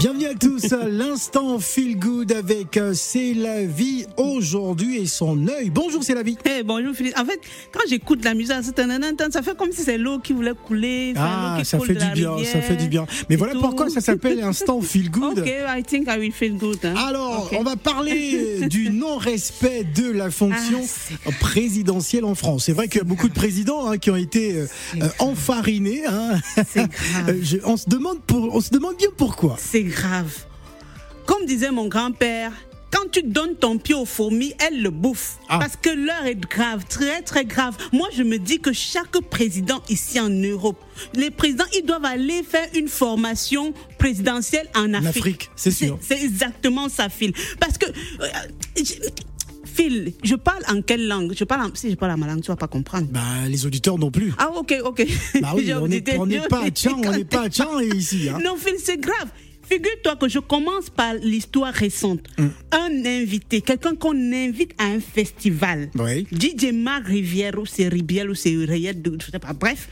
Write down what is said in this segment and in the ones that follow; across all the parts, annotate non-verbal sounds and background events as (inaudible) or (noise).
Bienvenue à tous, l'instant feel good avec euh, C'est la vie aujourd'hui et son œil. Bonjour C'est la vie. Eh, bonjour Philippe. En fait, quand j'écoute la musique, ça fait comme si c'est l'eau qui voulait couler. Ah, ça fait du bien, ça fait du bien. Mais voilà tout. pourquoi ça s'appelle (laughs) instant feel good. Ok, I think I will feel good. hein. Alors, on va parler (laughs) du non-respect de la fonction Ah, présidentielle en France. C'est vrai qu'il y a beaucoup de présidents hein, qui ont été euh, euh, enfarinés. hein. C'est grave. (laughs) Je- on, se demande pour, on se demande bien pourquoi. C'est grave. Comme disait mon grand-père, quand tu donnes ton pied aux fourmis, elles le bouffent. Ah. Parce que l'heure est grave, très très grave. Moi, je me dis que chaque président ici en Europe, les présidents, ils doivent aller faire une formation présidentielle en Afrique. C'est sûr. C'est exactement ça, Phil. Parce que... euh, Phil, je parle en quelle langue? Je parle en- Si je parle en ma langue, tu vas pas comprendre. Bah, les auditeurs non plus. Ah ok, ok. Bah oui, (laughs) on n'est pas à Tchan, on n'est pas à ici. hein. Non, Phil, c'est grave. Figure-toi que je commence par l'histoire récente. Mm. Un invité, quelqu'un qu'on invite à un festival. Oui. DJ Marc Rivière, ou c'est Ribiel, ou c'est Rayette, je sais pas. Bref,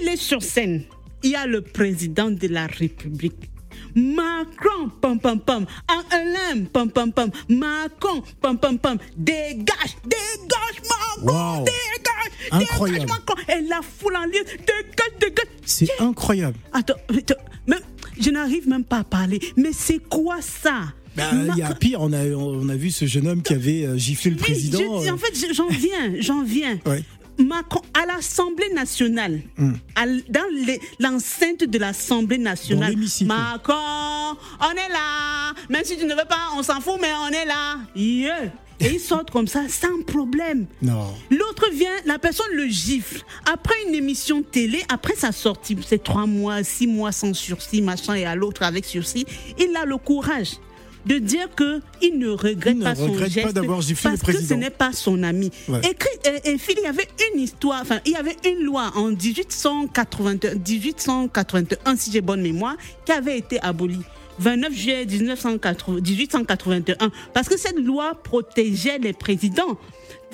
il est sur scène. Il y a le président de la République. Macron, pam pam pam, Alain, pam pam pam, Macron, pam pam pam, dégage, dégage Macron, Wow. dégage, Incroyable. dégage Macron, et la foule en lieu, dégage, dégage. C'est incroyable. Attends, attends, mais je n'arrive même pas à parler. Mais c'est quoi ça? Bah, il y a pire, on a, on a vu ce jeune homme qui avait euh, giflé le Oui, président. je dis, en fait, je- j'en viens, j'en viens. Ouais. Macron, à l'Assemblée nationale, Hmm. à dans l'enceinte de l'Assemblée nationale. Macron, on est là. Même si tu ne veux pas, on s'en fout, mais on est là. Yeah. Et ils sortent comme ça, sans problème. Non. L'autre vient, la personne le gifle. Après une émission télé, après sa sortie, c'est trois mois, six mois sans sursis, machin, et à l'autre avec sursis, il a le courage de dire que il ne regrette Il ne pas son regrette pas geste le parce que ce n'est pas son ami. Ouais. Écrit, et, et Phil, il y avait une histoire, enfin, il y avait une loi en 1881, 1881 si j'ai bonne mémoire, qui avait été abolie. 29 juillet 1980 1881, parce que cette loi protégeait les présidents.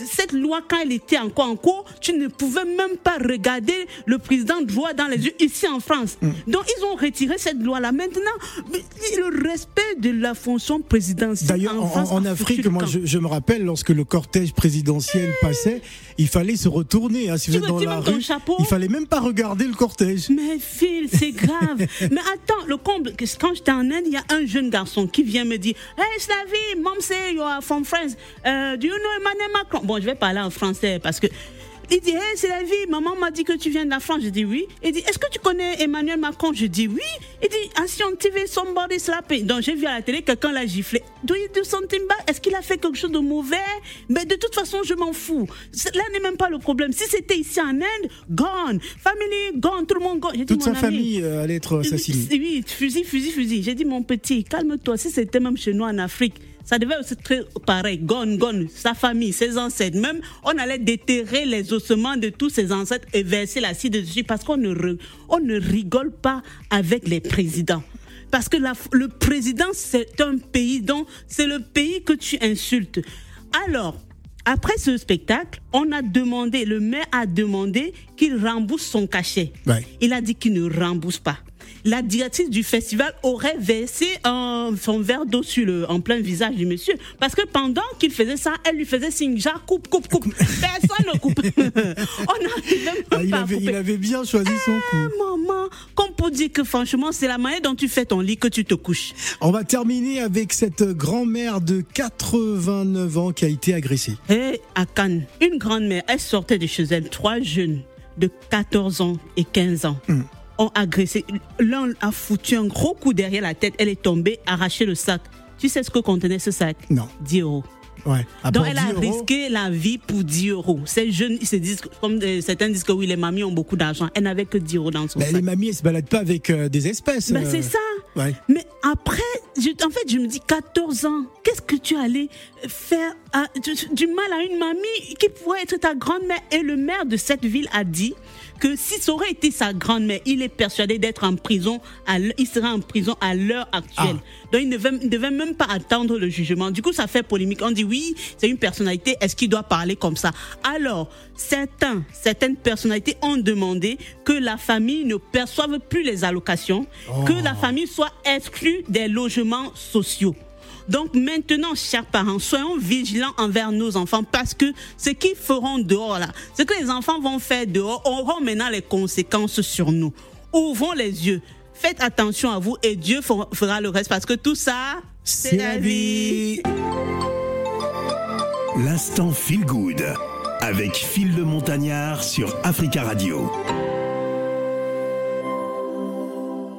Cette loi, quand elle était encore en cours, tu ne pouvais même pas regarder le président droit dans les yeux ici en France. Mm. Donc, ils ont retiré cette loi-là. Maintenant, le respect de la fonction présidentielle D'ailleurs, en, en, France, en Afrique, moi, je, je me rappelle, lorsque le cortège présidentiel passait, il fallait se retourner. hein, si vous êtes dans la rue, il fallait même pas regarder le cortège. Mais Phil, c'est grave. (laughs) Mais attends, le comble, quand j'étais en Inde, il y a un jeune garçon qui vient me dire Hey, Slavi, mom say you are from France. Uh, do you know Emmanuel Macron? Bon, je vais parler en français parce que. Il dit, hey, c'est la vie, maman m'a dit que tu viens de la France. Je dis oui. Il dit, est-ce que tu connais Emmanuel Macron? Je dis oui. Il dit, ah, si on TV, somebody slapping. Donc j'ai vu à la télé, quelqu'un l'a giflé. Do you do something bad Est-ce qu'il a fait quelque chose de mauvais? Mais de toute façon, je m'en fous. Là n'est même pas le problème. Si c'était ici en Inde, gone. Family, gone. Tout le monde gone. Dit, Toute sa ami, famille euh, allait être assassinée. oui, fusil, fusil, fusil. J'ai dit, mon petit, calme-toi. Si c'était même chez nous en Afrique, ça devait aussi être pareil. Gone, gone. Sa famille, ses ancêtres. Même, on allait déterrer les ossements de tous ses ancêtres et verser l'acide dessus parce qu'on ne, re- on ne rigole pas avec les présidents. Parce que la- le président, c'est un pays dont c'est le pays que tu insultes. Alors, après ce spectacle, on a demandé, le maire a demandé qu'il rembourse son cachet. Ouais. Il a dit qu'il ne rembourse pas. La directrice du festival aurait versé un- son verre d'eau sur le, en plein visage du monsieur. Parce que pendant qu'il faisait ça, elle lui faisait signe, genre coupe, coupe, coupe. (laughs) Personne ne coupe. (laughs) On même Ah, il, pas à avait, il avait bien choisi son coup. Ah, maman, comme pour dire que franchement, c'est la manière dont tu fais ton lit que tu te couches. On va terminer avec cette grand-mère de 89 ans qui a été agressée. Et à Cannes, une grand-mère, elle sortait de chez elle, trois jeunes de 14 ans et 15 ans. Hmm. Ont agressé. L'un a foutu un gros coup derrière la tête. Elle est tombée, arraché le sac. Tu sais ce que contenait ce sac? Non. 10 euros. Ouais. À Donc elle a 10 euros, risqué la vie pour 10 euros. Ces jeunes, ils se disent, comme euh, certains disent que oui, les mamies ont beaucoup d'argent. Elle n'avait que 10 euros dans son bah, sac. les mamies, elles se baladent pas avec euh, des espèces. Ben, euh. c'est ça. Mais après, en fait, je me dis 14 ans, qu'est-ce que tu allais faire du, mal à une mamie qui pourrait être ta grand-mère Et le maire de cette ville a dit que si ça aurait été sa grand-mère, il est persuadé d'être en prison, il sera en prison à l'heure actuelle. Ah. Donc il ne, devait, même pas attendre le jugement. Du coup, ça fait polémique. On dit oui, c'est une personnalité, est-ce qu'il doit parler comme ça? Alors, certains, certaines personnalités ont demandé que la famille ne perçoive plus les allocations, que la oh. famille soit exclue des logements sociaux. Donc maintenant, chers parents, soyons vigilants envers nos enfants parce que ce qu'ils feront dehors là, ce que les enfants vont faire dehors auront maintenant les conséquences sur nous. Ouvrons les yeux. Faites attention à vous et Dieu fera le reste parce que tout ça, c'est la vie. L'instant feel good avec Phil le Montagnard sur Africa Radio.